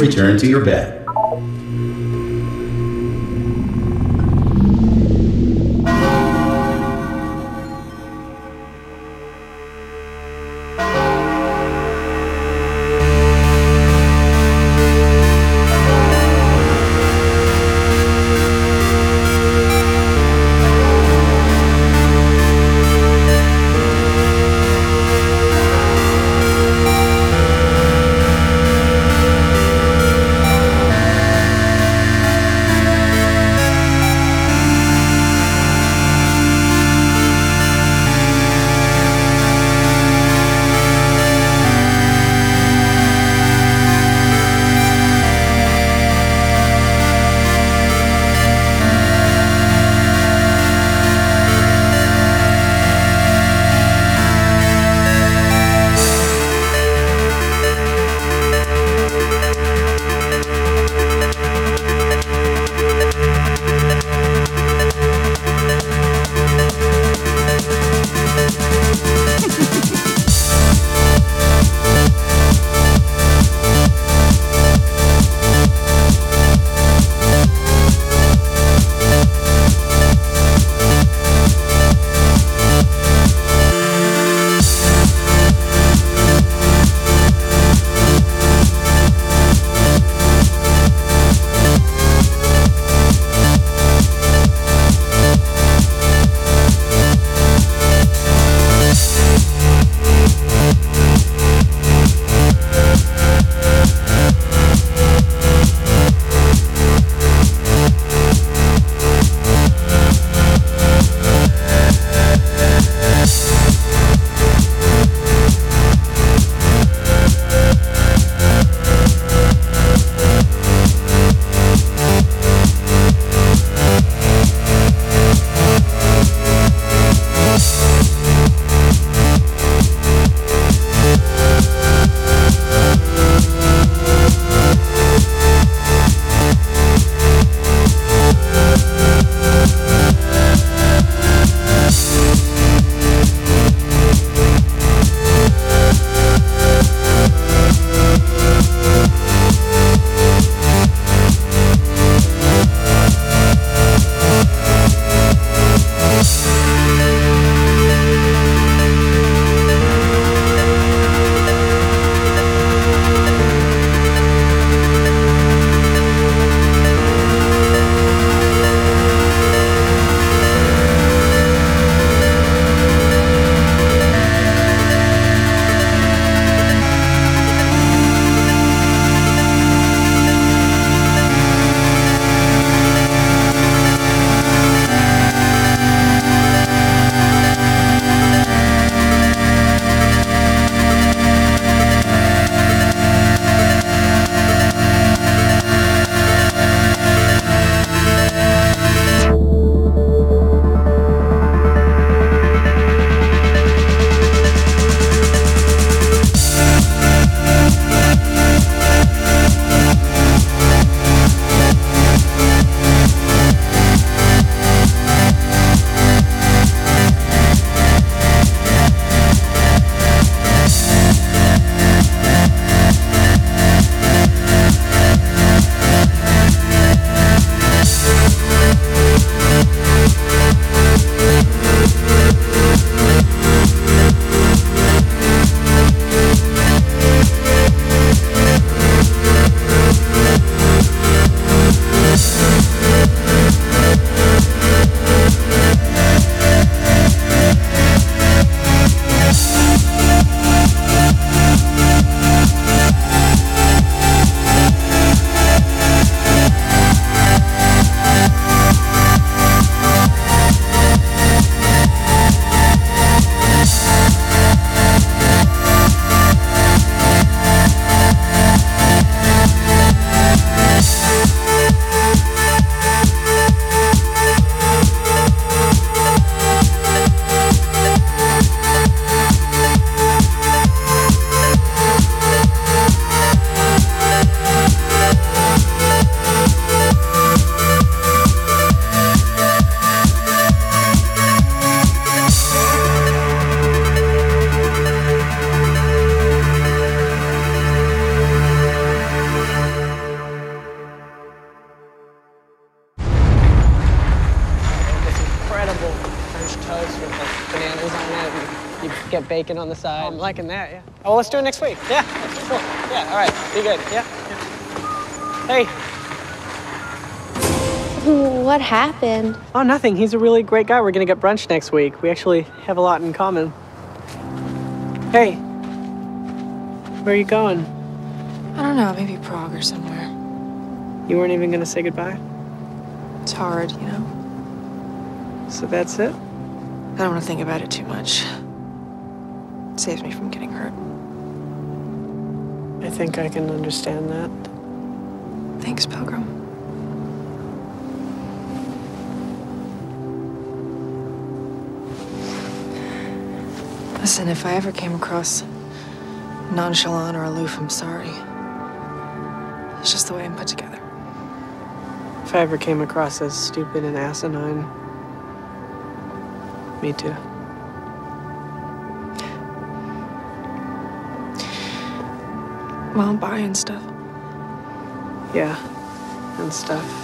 return to your bed. Bacon on the side. Oh, I'm liking that, yeah. Oh, let's do it next week. Yeah, cool. Yeah, all right, be good. Yeah. yeah. Hey. What happened? Oh, nothing. He's a really great guy. We're gonna get brunch next week. We actually have a lot in common. Hey. Where are you going? I don't know, maybe Prague or somewhere. You weren't even gonna say goodbye? It's hard, you know? So that's it? I don't want to think about it too much. Saves me from getting hurt. I think I can understand that. Thanks, Pilgrim. Listen, if I ever came across nonchalant or aloof, I'm sorry. It's just the way I'm put together. If I ever came across as stupid and asinine, me too. Well, buying stuff. Yeah, and stuff.